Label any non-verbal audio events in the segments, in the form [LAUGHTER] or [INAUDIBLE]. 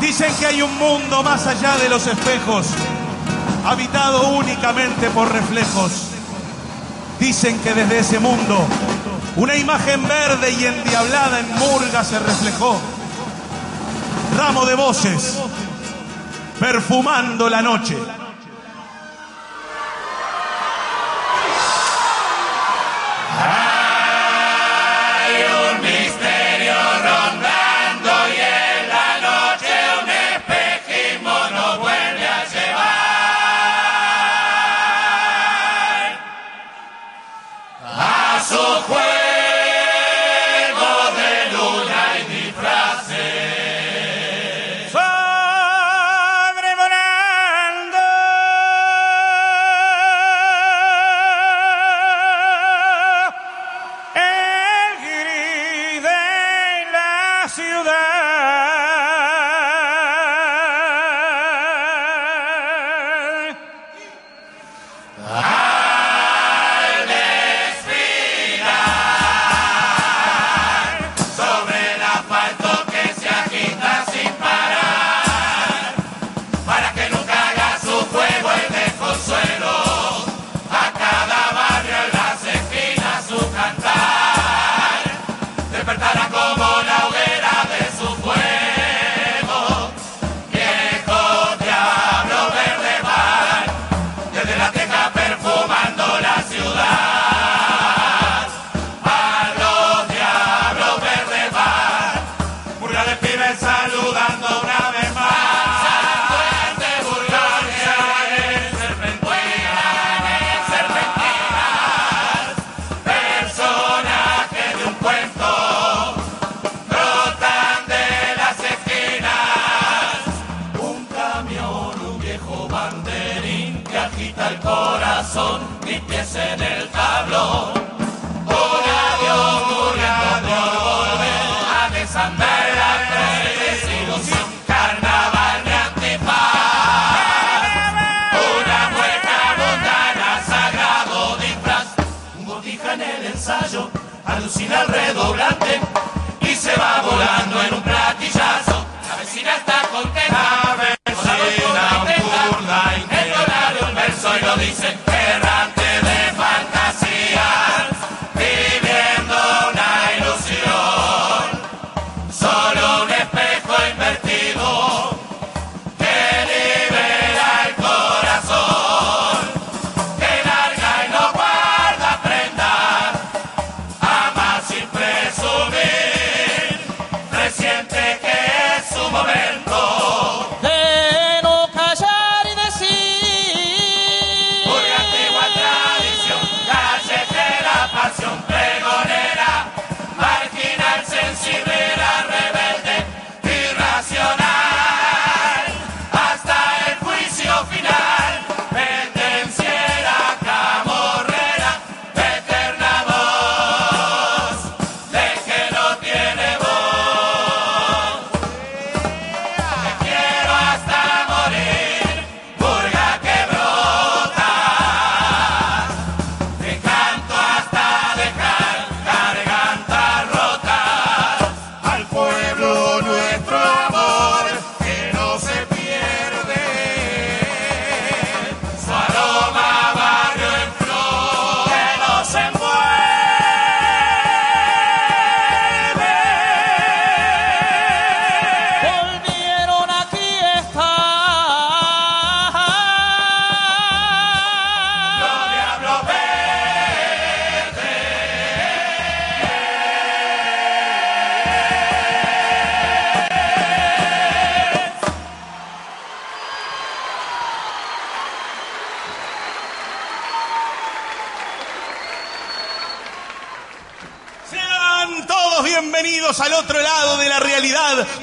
Dicen que hay un mundo más allá de los espejos, habitado únicamente por reflejos. Dicen que desde ese mundo una imagen verde y endiablada en murga se reflejó. Ramo de voces, perfumando la noche.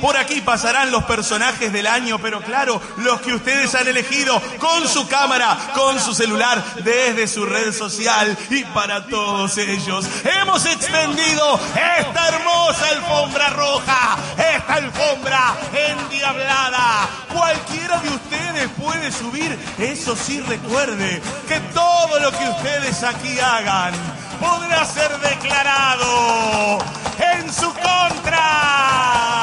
por aquí pasarán los personajes del año, pero claro, los que ustedes han elegido con su cámara, con su celular, desde su red social y para todos ellos. Hemos extendido esta hermosa alfombra roja, esta alfombra endiablada. Cualquiera de ustedes puede subir, eso sí recuerde que todo lo que ustedes aquí hagan podrá ser declarado en su contra.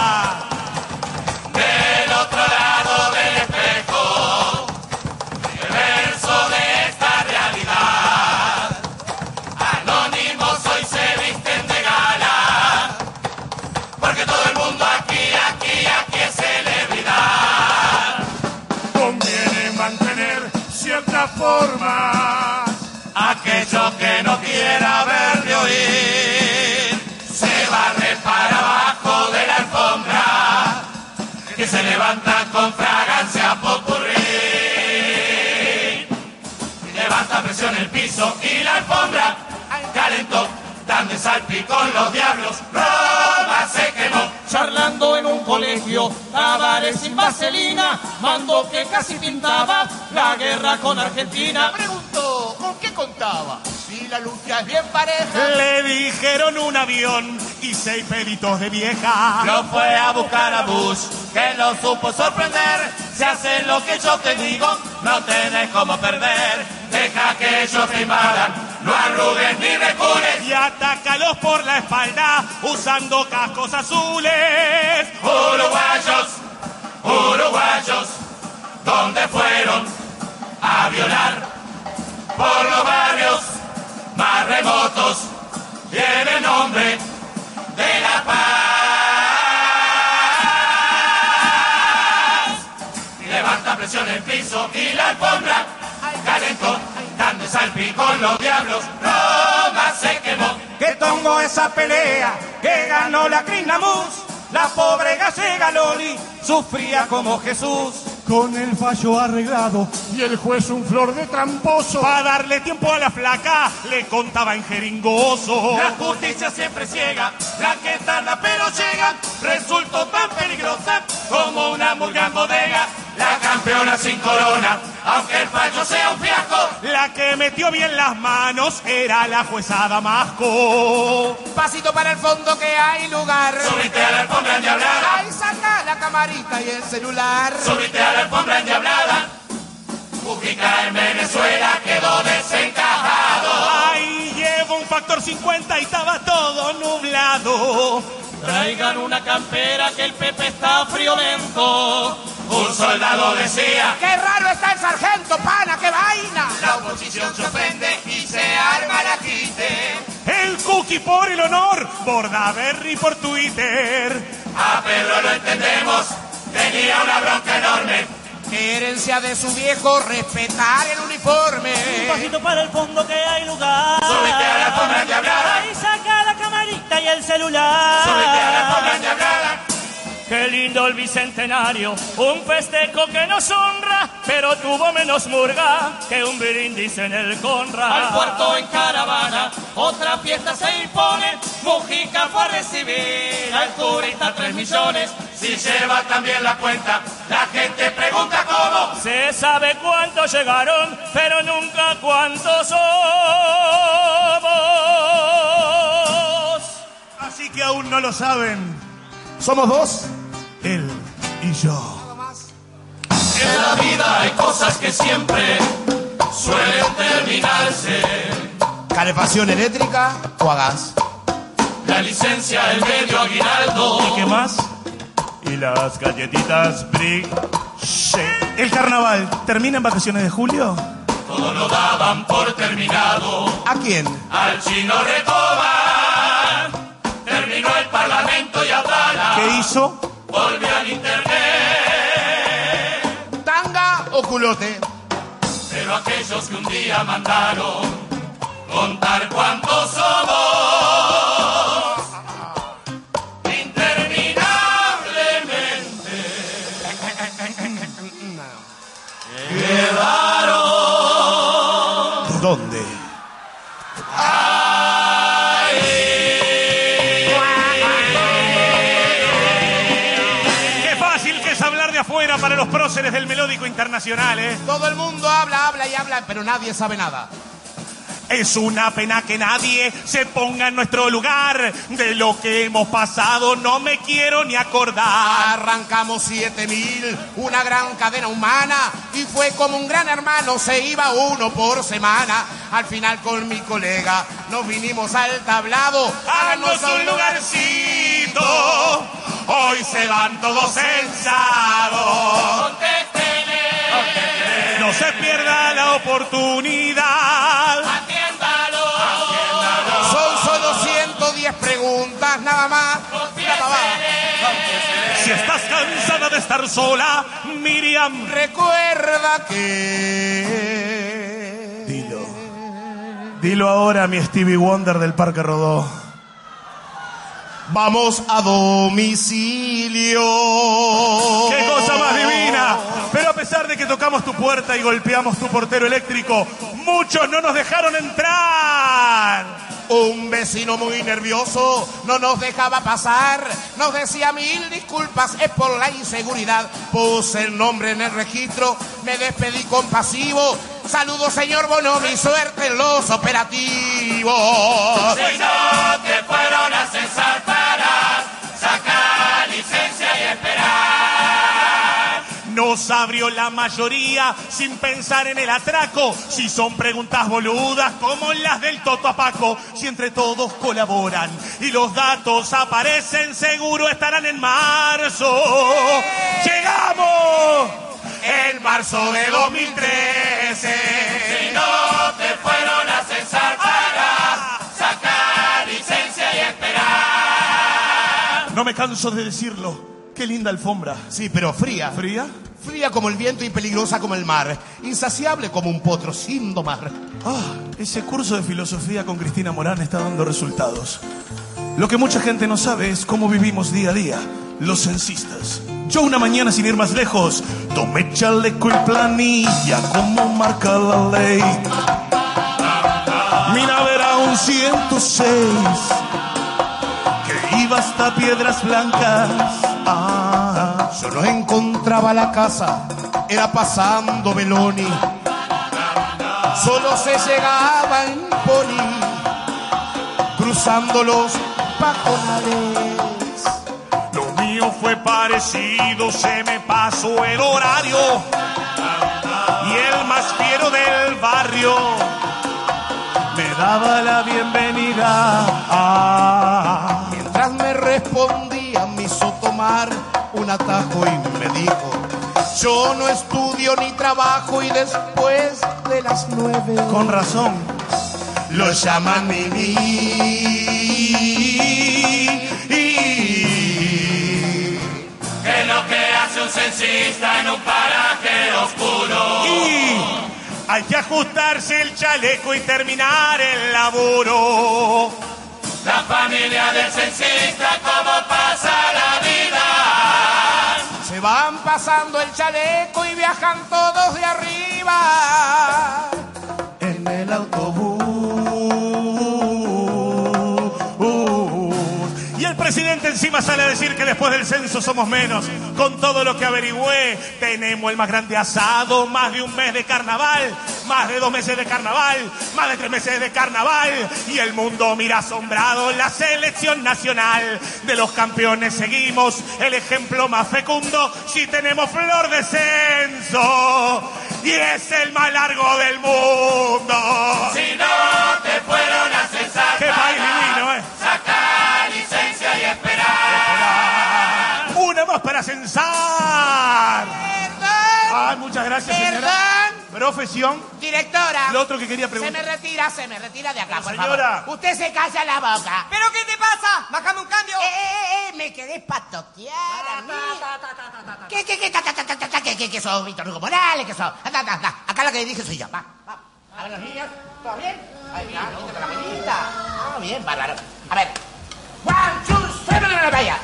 Levanta presión el piso y la alfombra calentó, dando salpicón los diablos. Roma se quemó. Charlando en un colegio, tabares sin vaselina, mandó que casi pintaba la guerra con Argentina. Preguntó, ¿con qué contaba? Si la lucha es bien pareja. Le dijeron un avión y seis peditos de vieja. Lo fue a buscar a Bush, que lo supo sorprender. Si haces lo que yo te digo, no tenés como perder. Deja que ellos te invadan, no arrugues ni recules. Y atácalos por la espalda usando cascos azules. Uruguayos, uruguayos, ¿dónde fueron a violar? Por los barrios más remotos el nombre de la paz. Levanta presión el piso y la alfombra calentó, dando salpicón los diablos, Roma se quemó. Que tongo esa pelea, que ganó la Crinamus, la pobre gallega Loli sufría como Jesús. Con el fallo arreglado y el juez un flor de tramposo. Para darle tiempo a la flaca, le contaba en jeringoso. La justicia siempre ciega, la que tarda pero llega, resultó tan peligrosa como una murga en bodega. La campeona sin corona, aunque el fallo sea un fiasco. La que metió bien las manos era la jueza Damasco. Pasito para el fondo que hay lugar. Subite a la alfombra endiablada, Ahí saca la camarita y el celular. subite a la alfombra endiablada. Mujica en Venezuela quedó desencajado. Ahí llevo un factor 50 y estaba todo nublado. Traigan una campera que el Pepe está friolento. Un soldado decía, ¡Qué raro está el sargento, pana! ¡Qué vaina! la oposición se ofende y se arma la quite. El cookie por el honor, Bordaberry por Twitter. A Pedro lo entendemos, tenía una bronca enorme. Herencia de su viejo, respetar el uniforme. Pasito para el fondo que hay lugar. Súbete a la endiablada. Ahí celular. Qué lindo el bicentenario, un festejo que nos honra, pero tuvo menos murga que un brindis en el Conra. Al puerto en caravana, otra fiesta se impone, Mujica fue a recibir al turista tres millones. Si lleva también la cuenta, la gente pregunta cómo. Se sabe cuántos llegaron, pero nunca cuántos somos. Que aún no lo saben. Somos dos. Él y yo. En la vida hay cosas que siempre suelen terminarse. ¿Calefacción eléctrica o a gas? La licencia, el medio aguinaldo. ¿Y qué más? Y las galletitas Brick. El carnaval termina en vacaciones de julio. Todo lo daban por terminado. ¿A quién? Al chino Recoba. ¿Qué hizo? Volvió al internet. ¿Tanga o culote? Pero aquellos que un día mandaron contar cuántos somos. Interminablemente. ¿Dónde? Los próceres del melódico internacional, ¿eh? Todo el mundo habla, habla y habla, pero nadie sabe nada. Es una pena que nadie se ponga en nuestro lugar. De lo que hemos pasado no me quiero ni acordar. Arrancamos 7000, una gran cadena humana, y fue como un gran hermano, se iba uno por semana. Al final con mi colega nos vinimos al tablado. Háganos un lugarcito. Hoy se van todos censados. No se pierda la oportunidad. Son solo 110 preguntas, nada más. Pavada. Si estás cansada de estar sola, Miriam, Recuerda que Dilo ahora, mi Stevie Wonder del Parque Rodó. Vamos a domicilio. ¡Qué cosa más divina! Pero a pesar de que tocamos tu puerta y golpeamos tu portero eléctrico, muchos no nos dejaron entrar. Un vecino muy nervioso no nos dejaba pasar. Nos decía mil disculpas, es por la inseguridad. Puse el nombre en el registro, me despedí compasivo. Saludos, señor Bono, mi suerte en los operativos. Si no te fueron a cesar para sacar y. Nos abrió la mayoría sin pensar en el atraco. Si son preguntas boludas como las del Toto a Paco, si entre todos colaboran y los datos aparecen, seguro estarán en marzo. ¡Llegamos! En marzo de 2013. Si no te fueron a cesar para sacar licencia y esperar. No me canso de decirlo. Qué linda alfombra. Sí, pero fría. ¿Fría? Fría como el viento y peligrosa como el mar. Insaciable como un potro sin domar. Ah, ese curso de filosofía con Cristina Morán está dando resultados. Lo que mucha gente no sabe es cómo vivimos día a día los censistas. Yo una mañana sin ir más lejos, tomé chaleco y planilla como marca la ley. Mi nave era un 106 que iba hasta Piedras Blancas. Ah, Yo no encontraba la casa, era pasando Beloni. Solo se llegaba en pony, cruzando los pajonales. Lo mío fue parecido, se me pasó el horario. Y el más fiero del barrio me daba la bienvenida. Ah, Me respondía, me hizo tomar un atajo y me dijo, yo no estudio ni trabajo y después de las nueve con razón. lo llaman Mimi. ¿Qué es lo que hace un censista en un paraje oscuro? Y hay que ajustarse el chaleco y terminar el laburo. La familia del censista, ¿cómo pasa la vida? Se van pasando el chaleco y viajan todos de arriba. en el autobús. Presidente encima sale a decir que después del censo somos menos. Con todo lo que averigüé, tenemos el más grande asado, más de un mes de carnaval, más de dos meses de carnaval, más de tres meses de carnaval. Y el mundo mira asombrado la selección nacional. De los campeones seguimos el ejemplo más fecundo si tenemos flor de censo. Y es el más largo del mundo. Si no te fueron a cesar para censar. Ay, muchas gracias, señora. Perdón. Profesión. Directora. Lo otro que quería Se preguntar. me retira, se me retira de acá, por Señora. favor. Usted se calla la boca. ¿Pero qué te pasa? Bájame un cambio. Eh, eh, eh, me quedé patotear a mí. ¿Qué, qué, qué, ta, ta, ta, ta, ta, ta, qué, qué, qué sos, Víctor Hugo Morales, qué sos? Acá la que dije soy yo, va, va. A ver, los niños, ¿todo bien? Ahí está, la. Ah, bien, bárbaro. A ver. One, two, seven, en la playa.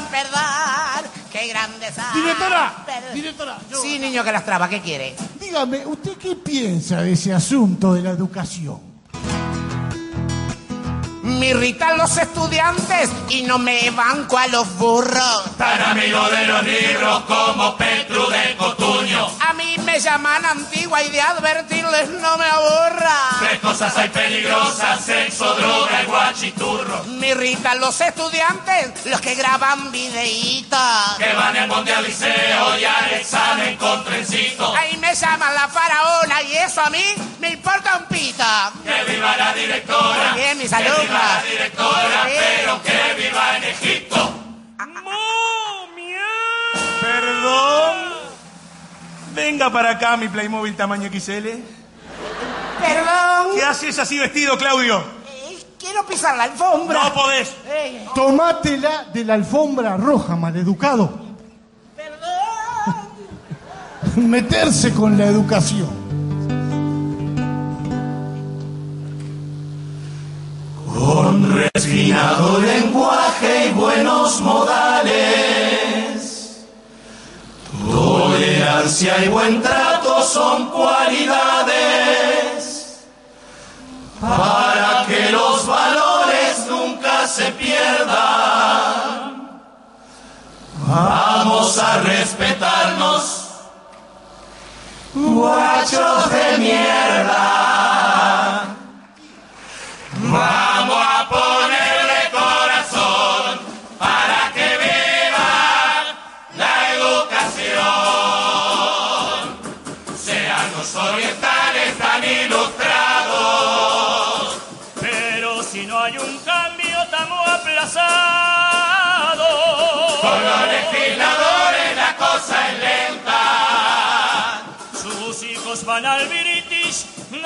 Perdón, perdón, qué grande soy. Directora, directora, yo- Sí, niño que las traba, ¿qué quiere? dígame, ¿usted qué piensa de ese asunto de la educación? Me irritan los estudiantes y no me banco a los burros. Tan amigo de los libros como Petru de Cotuño. A mí me llaman antigua y de advertirles no me aburra. Tres cosas hay peligrosas, sexo, droga y guachiturro. Me irritan los estudiantes, los que graban videitos. Que van en monte al liceo y al examen con trencito. Ahí me llaman la faraona y eso a mí me importa un pito. Que viva la directora. Bien, mis alumnos. La directora, pero que viva en Egipto. Perdón. Venga para acá, mi Playmobil tamaño XL. Perdón. ¿Qué haces así vestido, Claudio? Eh, quiero pisar la alfombra. No podés. Eh, Tomátela de la alfombra roja, maleducado. perdón. Meterse con la educación. Refinado lenguaje y buenos modales. Tolerancia y buen trato son cualidades para que los valores nunca se pierdan. Vamos a respetarnos, guachos de mierda. Vamos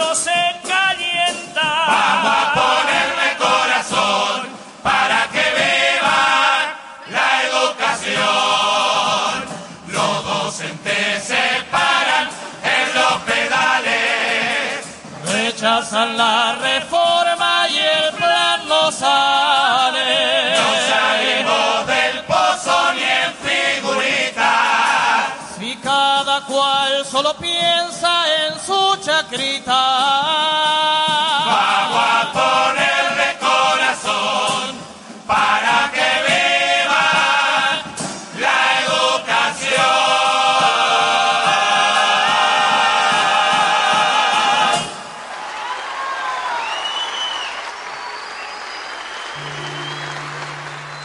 No se calientan. Vamos a ponerle corazón para que viva la educación. Los docentes se paran en los pedales. Rechazan la reforma y el plan no sale. No salimos del pozo ni en figuritas. Si cada cual solo piensa en su chacrita.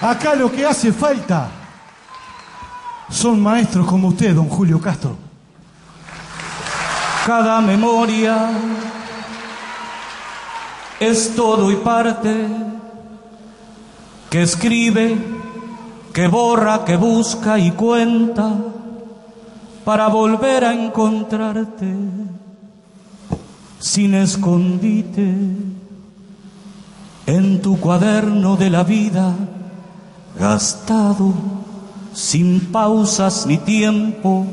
Acá lo que hace falta son maestros como usted, don Julio Castro. Cada memoria es todo y parte que escribe, que borra, que busca y cuenta para volver a encontrarte sin escondite en tu cuaderno de la vida gastado sin pausas ni tiempo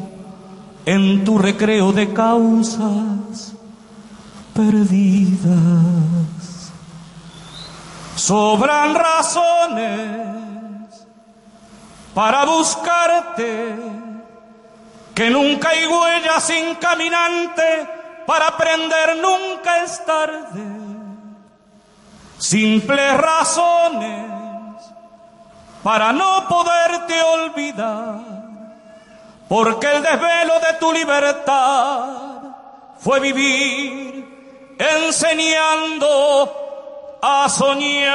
en tu recreo de causas perdidas. Sobran razones para buscarte, que nunca hay huella sin caminante, para aprender nunca es tarde. Simples razones para no poderte olvidar, porque el desvelo de tu libertad fue vivir enseñando a soñar.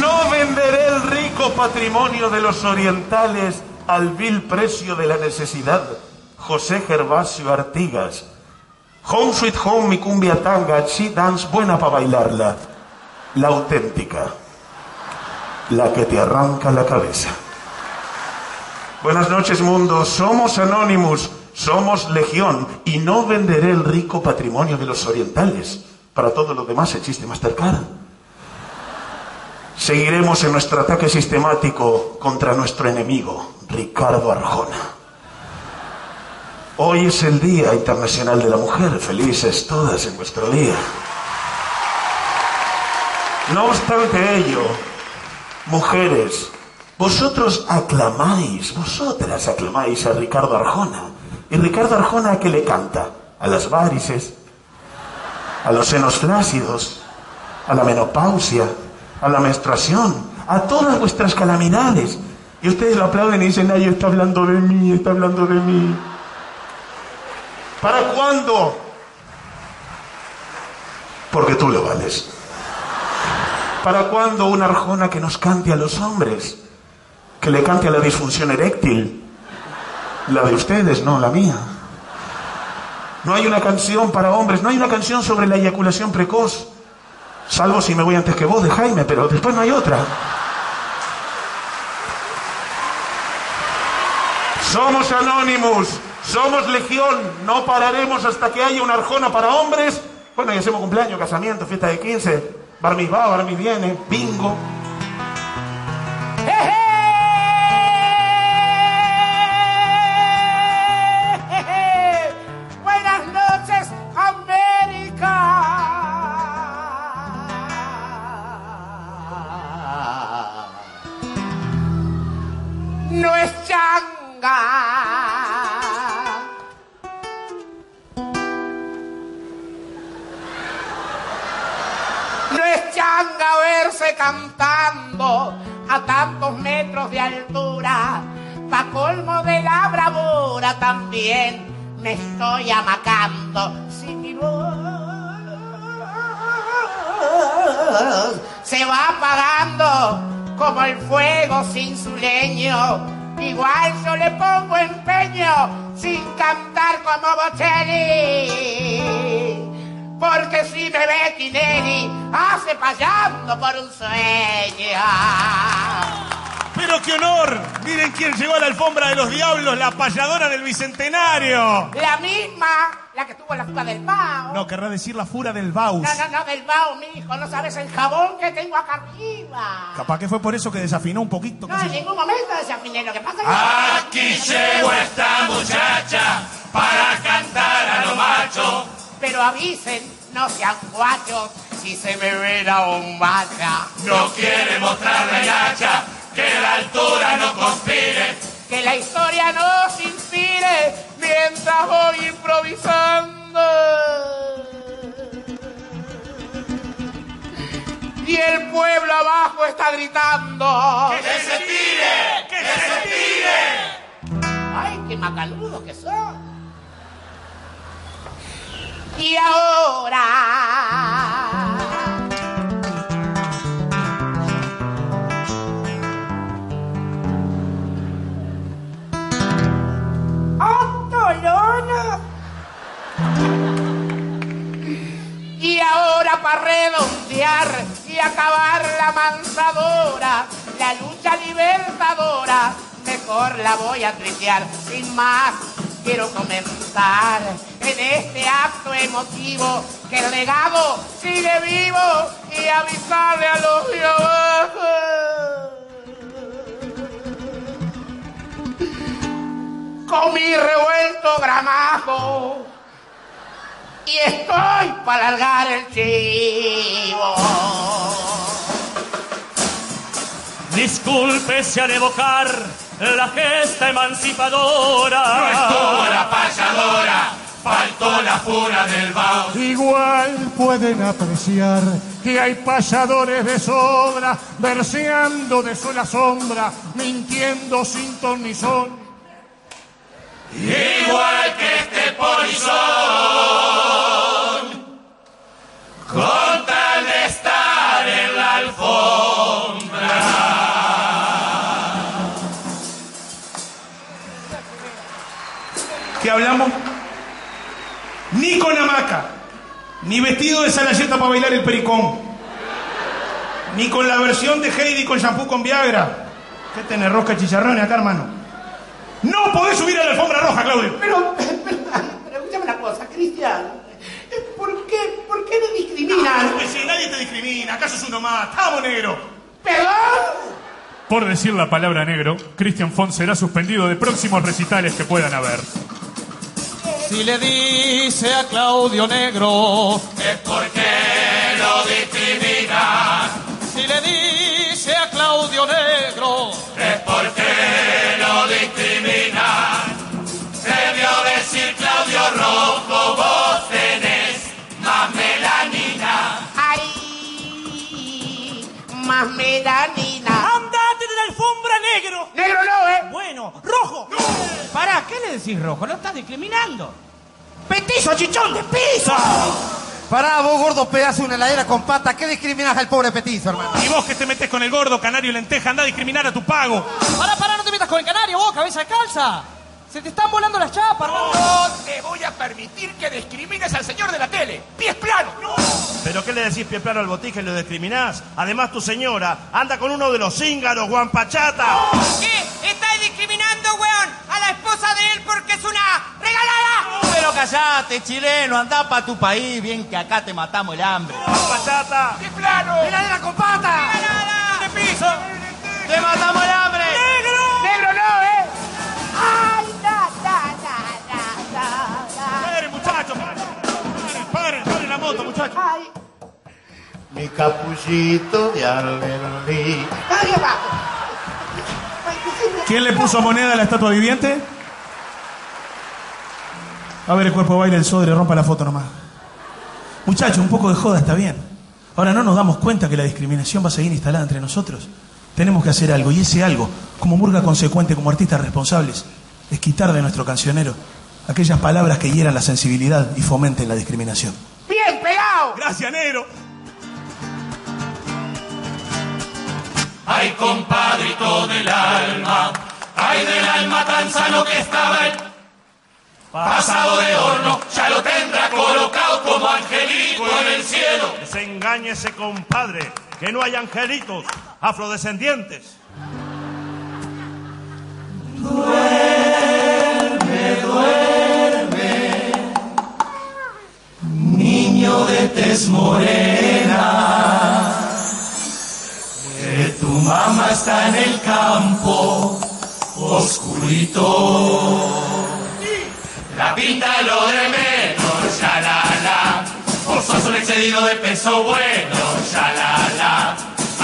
No venderé el rico patrimonio de los orientales al vil precio de la necesidad. José Gervasio Artigas. Home Sweet Home, mi cumbia tanga, she dance buena para bailarla. La auténtica. La que te arranca la cabeza. Buenas noches, mundo. Somos Anonymous, somos Legión y no venderé el rico patrimonio de los orientales. Para todo lo demás existe Mastercard. Seguiremos en nuestro ataque sistemático contra nuestro enemigo, Ricardo Arjona. Hoy es el Día Internacional de la Mujer. Felices todas en vuestro día. No obstante ello, mujeres, vosotros aclamáis, vosotras aclamáis a Ricardo Arjona. ¿Y Ricardo Arjona a qué le canta? A las varices, a los senos flácidos, a la menopausia, a la menstruación, a todas vuestras calamidades. Y ustedes lo aplauden y dicen, ay, está hablando de mí, está hablando de mí. ¿Para cuándo? Porque tú lo vales. ¿Para cuándo una arjona que nos cante a los hombres? Que le cante a la disfunción eréctil. La de ustedes, no la mía. No hay una canción para hombres, no hay una canción sobre la eyaculación precoz. Salvo si me voy antes que vos de Jaime, pero después no hay otra. Somos Anonymous, somos Legión, no pararemos hasta que haya una arjona para hombres. Bueno, y hacemos cumpleaños, casamiento, fiesta de 15, bar va, bar viene, bingo. También me estoy amacando. Si mi voz se va apagando como el fuego sin su leño. Igual yo le pongo empeño sin cantar como Bocelli. Porque si me ve Tinelli, hace payando por un sueño. Pero qué honor. Miren quién llegó a la alfombra de los diablos, la payadora del bicentenario. La misma, la que tuvo la fuga del Bao. No, querrá decir la fura del Baus. No, no, no, del Bao, mijo. No sabes el jabón que tengo acá arriba. Capaz que fue por eso que desafinó un poquito. No, en ningún momento desafiné. Lo que pasa es que... Aquí llegó esta muchacha para cantar a lo macho. Pero avisen, no sean guachos, si se me ve la bombacha. No quiere mostrar la hilacha, que la altura no conspire. Que la historia nos inspire mientras voy improvisando. Y el pueblo abajo está gritando. ¡Que se tire! ¡Que se tire! ¡Ay, qué macanudos que son! Y ahora. Acabar la mansadora, la lucha libertadora, mejor la voy a tritear. Sin más, quiero comenzar en este acto emotivo que el legado sigue vivo y avisarle a los de abajo. Con mi revuelto gramajo y estoy para largar el chivo. Disculpe si al evocar la gesta emancipadora. No estuvo la payadora, faltó la fura del Bao. Igual pueden apreciar que hay payadores de sobra, verseando de sola sombra, mintiendo sin ton ni son. Igual que este polizón, ¿Qué hablamos? Ni con hamaca, ni vestido de salayeta para bailar el pericón, ni con la versión de Heidi con shampoo con Viagra. ¿Qué tenés rosca chicharrones acá, hermano? No podés subir a la alfombra roja, Claudio. Pero, pero, [LAUGHS] pero escúchame una cosa, Cristian. ¿Por qué, ¿Por qué me discriminan? Porque si nadie te discrimina, acaso es uno más, estamos negro. ¿Perdón? Por decir la palabra negro, Christian Font será suspendido de próximos recitales que puedan haber. Si le dice a Claudio Negro, Es porque lo discriminan, si le dice negro! No, ¿eh? Bueno, rojo. Pará, ¿qué le decís rojo? Lo estás discriminando. ¡Petizo, chichón de piso! Pará, vos gordo pedazo de una heladera con pata, ¿qué discriminás al pobre petizo, hermano? Y vos que te metes con el gordo, canario y lenteja, anda a discriminar a tu pago. Pará, pará, no te metas con el canario, vos, cabeza de calza. Se te están volando las chapas. No te voy a permitir que discrimines al señor de la tele. ¡Pies planos! ¿Pero qué le decís pie plano al botija y lo discriminás? Además, tu señora anda con uno de los cíngaros, guampachata. ¿Qué? ¿Estás discriminando, weón? A la esposa regalada. Pero callate, chileno, anda pa' tu país, bien que acá te matamos el hambre. ¡Pachata! ¡Qué plano! ¡Heladera con pata! ¡De piso! ¡Te matamos Mi capullito de alberlí. abajo. ¿Quién le puso moneda a la estatua viviente? A ver el cuerpo de baile del sodre, rompa la foto nomás. Muchachos, un poco de joda está bien. Ahora no nos damos cuenta que la discriminación va a seguir instalada entre nosotros. Tenemos que hacer algo, y ese algo, como murga consecuente, como artistas responsables, es quitar de nuestro cancionero aquellas palabras que hieran la sensibilidad y fomenten la discriminación. ¡Bien pegado! Gracias, negro. Ay, compadrito del alma, ay del alma tan sano que estaba el pasado de horno, ya lo tendrá colocado como angelito en el cielo. Desengáñese, compadre, que no hay angelitos afrodescendientes. Niño de tez morena, que tu mamá está en el campo oscurito. La pinta lo de menos, ya la la. Vos sos un excedido de peso bueno, ya la la.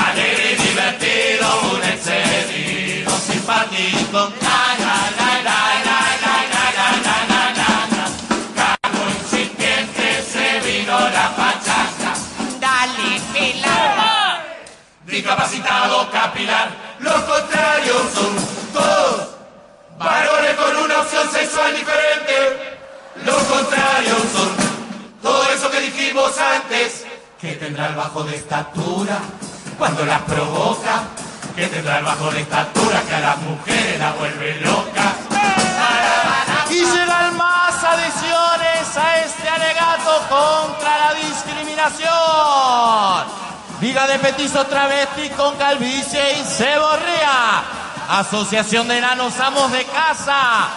Alegre y divertido, un excedido simpático. La Discapacitado capilar, los contrarios son todos varones con una opción sexual diferente. Los contrarios son todo eso que dijimos antes, que tendrá el bajo de estatura cuando las provoca, que tendrá el bajo de estatura que a las mujeres la vuelve loca. Y llegan más adiciones a este alegato contra la discriminación. Liga de petizos travesti con calvicie y ceborrea. Asociación de enanos amos de casa.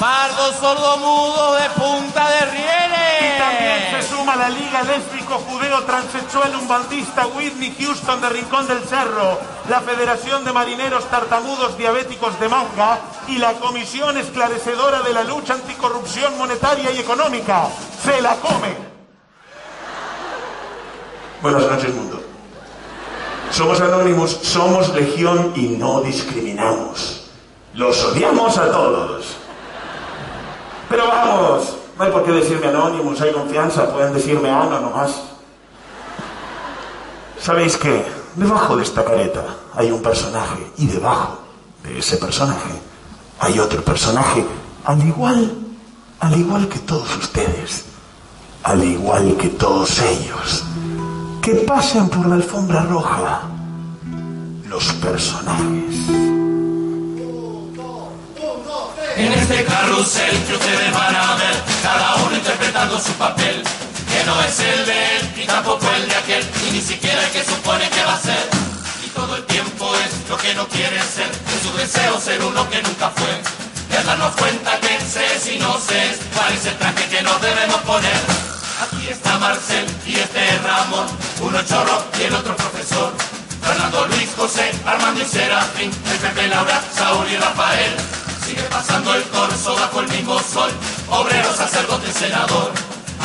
Pardos sordomudos de punta de rieles. Y también se suma la Liga Lésbico Judeo Transexual Umbandista Whitney Houston de Rincón del Cerro, la Federación de Marineros Tartamudos Diabéticos de Manga y la Comisión Esclarecedora de la Lucha Anticorrupción Monetaria y Económica. ¡Se la come! Buenas noches, mundo. Somos anónimos, somos legión y no discriminamos. Los odiamos a todos. Pero vamos, no hay por qué decirme anónimos, hay confianza, pueden decirme ano nomás. ¿Sabéis qué? Debajo de esta careta hay un personaje y debajo de ese personaje hay otro personaje, al igual, al igual que todos ustedes, al igual que todos ellos, que pasan por la alfombra roja, los personajes. En este carrusel que ustedes van a ver, cada uno interpretando su papel, que no es el de él, ni tampoco el de aquel, y ni siquiera el que supone que va a ser. Y todo el tiempo es lo que no quiere ser, es su deseo ser uno que nunca fue. Y al darnos cuenta que sé si no sé cuál es el traje que nos debemos poner. Aquí está Marcel y este es Ramón, uno chorro y el otro profesor. Fernando, Luis, José, Armando y Serafín, el Pepe, Laura, Saúl y Rafael. Sigue pasando el corso bajo el mismo sol, obrero, sacerdote, senador.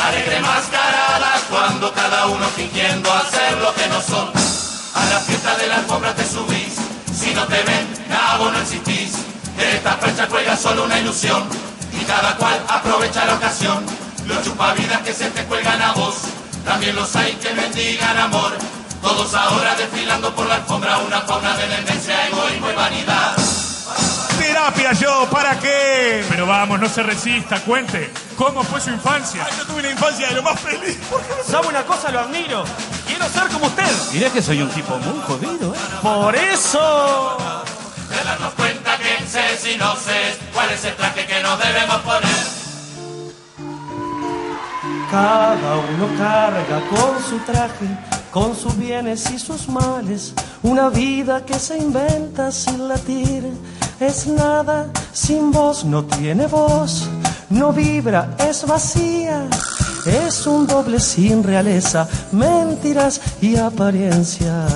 Alegre mascarada cuando cada uno fingiendo hacer lo que no son. A la fiesta de la alfombra te subís, si no te ven, nabo no existís. De esta fecha cuelga solo una ilusión, y cada cual aprovecha la ocasión. Los chupavidas que se te cuelgan a vos, también los hay que mendigan amor. Todos ahora desfilando por la alfombra, una fauna de demencia, egoísmo y vanidad. Terapia yo, ¿para qué? Pero vamos, no se resista, cuente. ¿Cómo fue su infancia? Yo tuve una infancia de lo más feliz. ¿Sabe una cosa? Lo admiro. Quiero ser como usted. Diré que soy un tipo muy jodido, ¿eh? Por eso. De darnos cuenta que sé si no sé cuál es el traje que nos debemos poner. Cada uno carga con su traje, con sus bienes y sus males, una vida que se inventa sin latir. Es nada, sin voz no tiene voz, no vibra, es vacía. Es un doble sin realeza, mentiras y apariencia.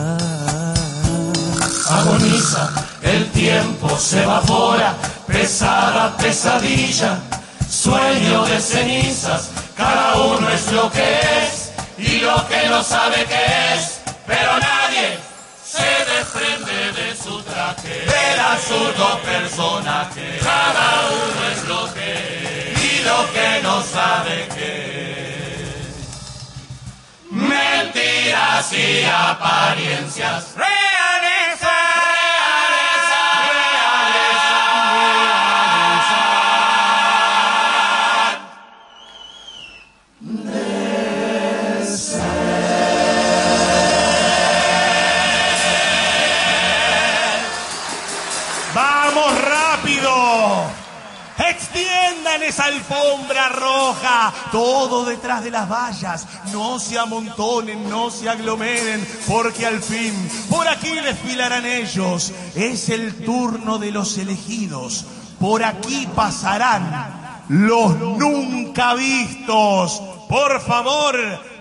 Agoniza, el tiempo se evapora, pesada pesadilla, sueño de cenizas, cada uno es lo que es y lo que no sabe que es, pero nadie se desprende de su traje, del absurdo personaje, cada uno es lo que es y lo que no sabe que es. Mentiras y apariencias. Realeza, todo detrás de las vallas. No se amontonen, no se aglomeren, porque al fin por aquí desfilarán ellos. Es el turno de los elegidos. Por aquí pasarán los nunca vistos. Por favor,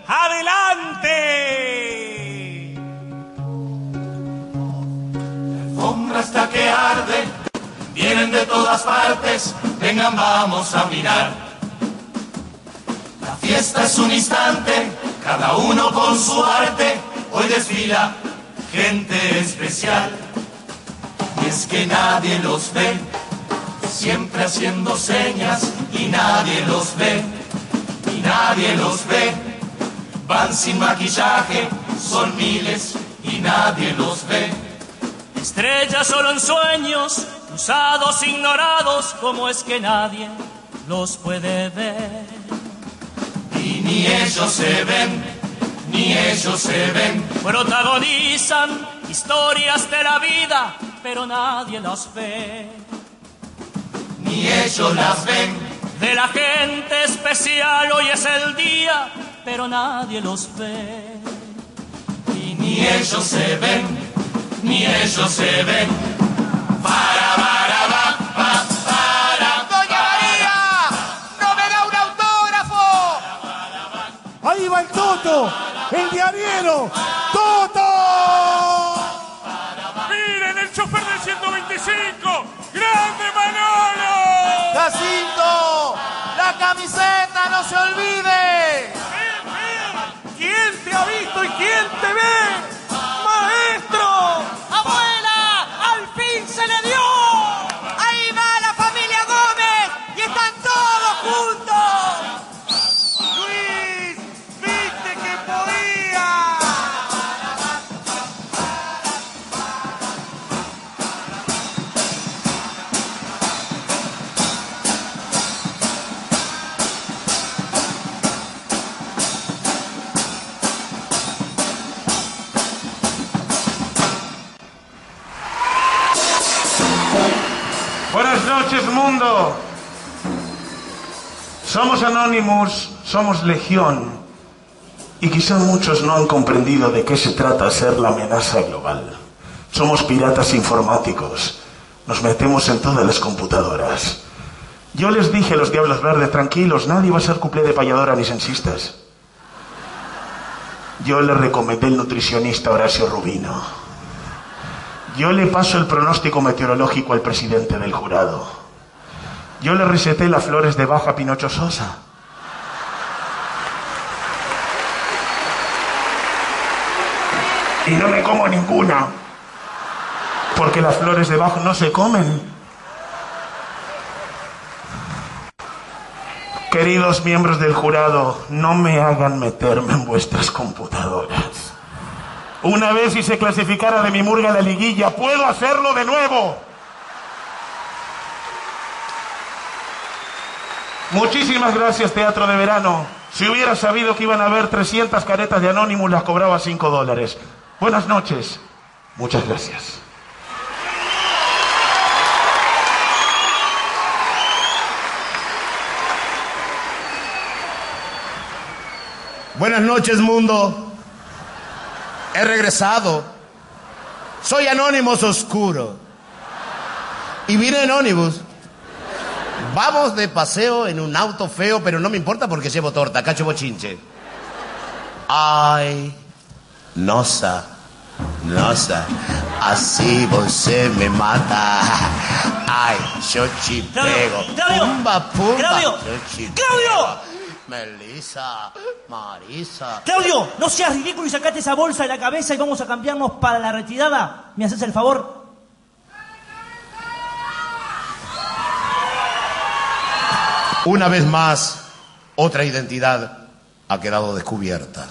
adelante. alfombra hasta que arde, vienen de todas partes, vengan vamos a mirar. Fiesta es un instante, cada uno con su arte, hoy desfila gente especial. Y es que nadie los ve, siempre haciendo señas y nadie los ve, y nadie los ve. Van sin maquillaje, son miles y nadie los ve. Estrellas solo en sueños, usados, ignorados, como es que nadie los puede ver. Ni ellos se ven, ni ellos se ven. Protagonizan historias de la vida, pero nadie las ve. Ni ellos las ven. De la gente especial hoy es el día, pero nadie los ve. Y ni ellos se ven, ni ellos se ven. Para, para, Toto, el diariero. ¡Toto! ¡Miren el chofer del 125! ¡Grande Manolo! Jacinto, la camiseta no se olvide. ¿Quién te ha visto y quién te ve? Somos Anonymous, somos Legión. Y quizá muchos no han comprendido de qué se trata ser la amenaza global. Somos piratas informáticos. Nos metemos en todas las computadoras. Yo les dije a los Diablos Verdes, tranquilos, nadie va a ser cuplé de payadora ni censistas. Yo le recomendé el nutricionista Horacio Rubino. Yo le paso el pronóstico meteorológico al presidente del jurado. Yo le receté las flores de baja Pinocho Sosa. Y no me como ninguna. Porque las flores de bajo no se comen. Queridos miembros del jurado, no me hagan meterme en vuestras computadoras. Una vez si se clasificara de mi murga la liguilla, puedo hacerlo de nuevo. Muchísimas gracias, Teatro de Verano. Si hubiera sabido que iban a haber 300 caretas de Anonymous, las cobraba 5 dólares. Buenas noches. Muchas gracias. Buenas noches, mundo. He regresado. Soy Anónimos Oscuro. Y vine en ónibus. Vamos de paseo en un auto feo, pero no me importa porque llevo torta, cacho bochinche. Ay, nosa, nosa, así você me mata. Ay, yo chipego. Claudio, Pumba, pumba. Claudio, yo. Claudio. Melissa, Marisa. Claudio, no seas ridículo y sacate esa bolsa de la cabeza y vamos a cambiarnos para la retirada. ¿Me haces el favor? Una vez más, otra identidad ha quedado descubierta.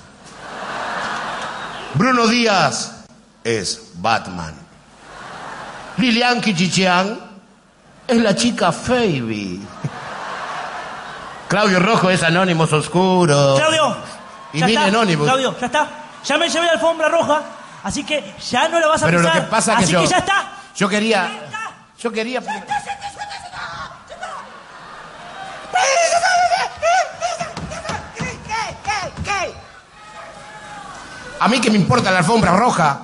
Bruno Díaz es Batman. Lilian Kichichian es la chica Phoebe. Claudio Rojo es Anónimos Oscuros. Claudio. Y ya está, Anónimos. Claudio, ya está. Ya me llevé la alfombra roja, así que ya no la vas a Pero lo que pasa es que así yo... que ya está. Yo quería... Yo quería... A mí que me importa la alfombra roja.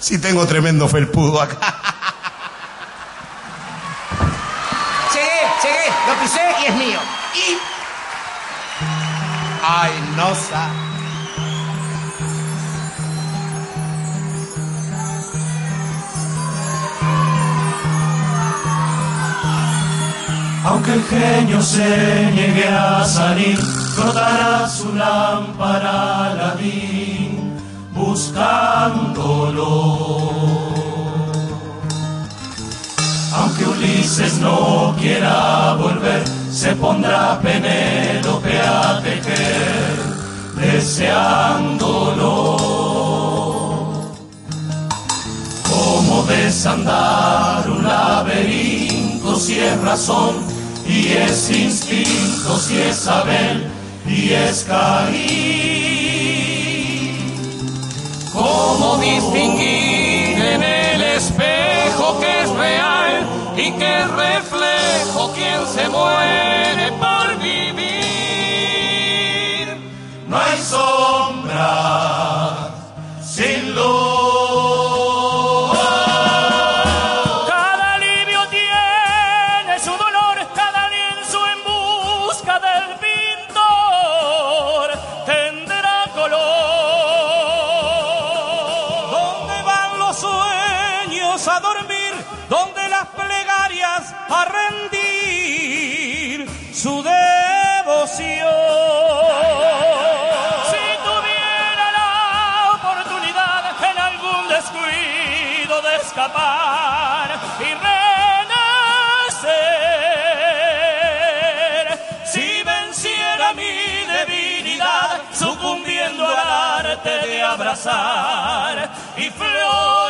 Si tengo tremendo felpudo acá. Llegué, llegué, lo pisé y es mío. Y Ay, nosa. Aunque el genio se niegue a salir, frotará su lámpara Aladín buscándolo. Aunque Ulises no quiera volver, se pondrá Penélope a tejer, deseándolo. Como desandar un laberinto si es razón y es instinto si es saber y es caer. ¿Cómo distinguir en el espejo que es real y que es reflejo quien se muere por vivir? No hay sombra rendir su devoción? Si tuviera la oportunidad en algún descuido de escapar y renacer, si venciera mi debilidad, sucumbiendo al arte de abrazar y florecer.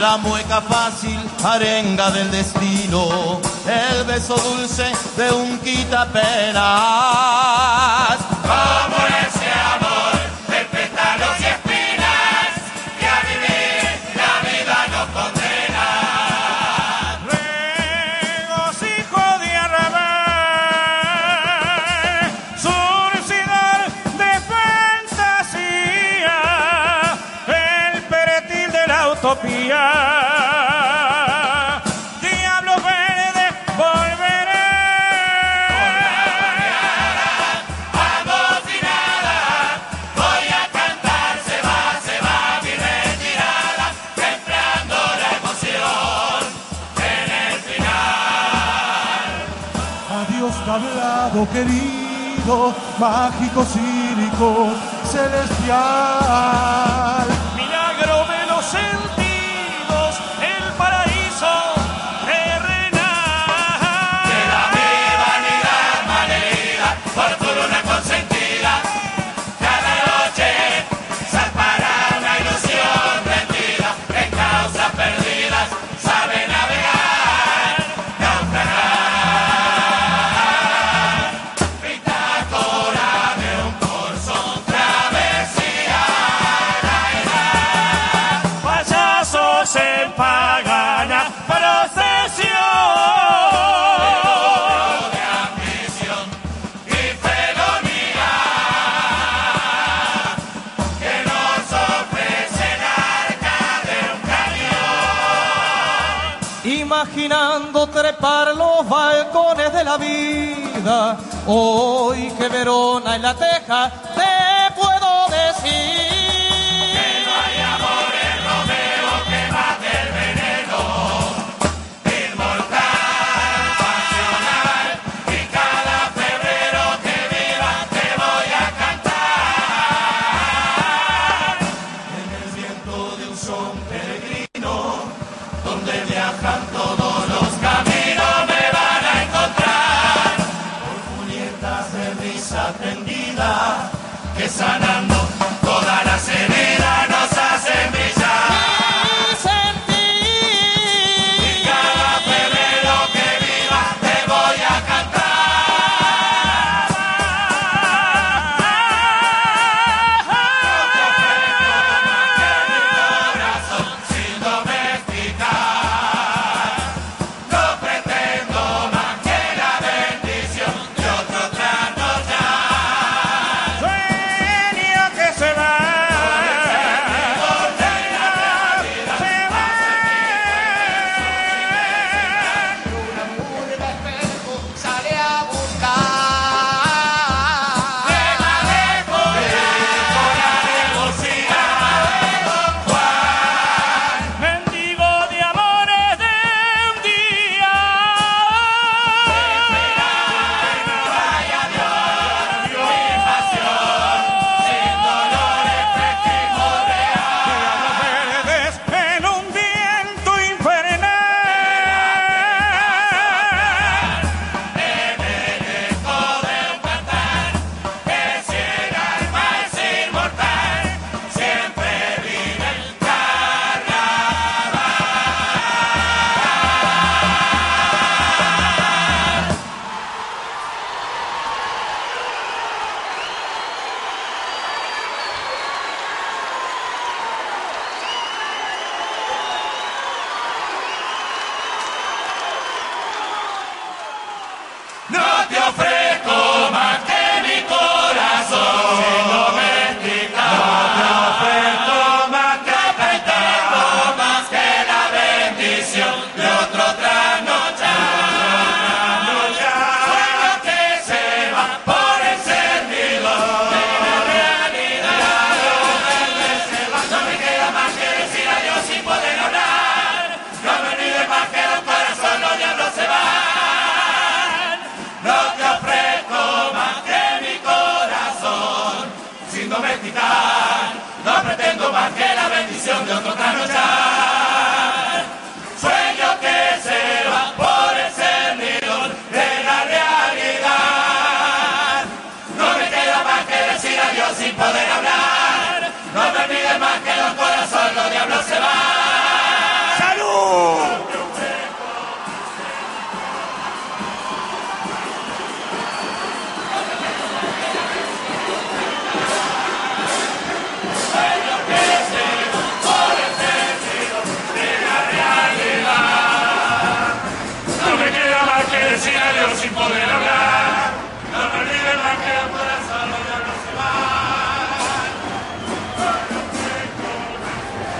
La mueca fácil, arenga del destino, el beso dulce de un quitapenas. Como querido, mágico, cínico, celestial. trepar los balcones de la vida. Hoy que Verona es la teja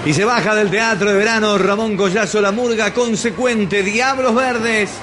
Y se baja del teatro de verano Ramón Collazo La Murga, consecuente Diablos Verdes.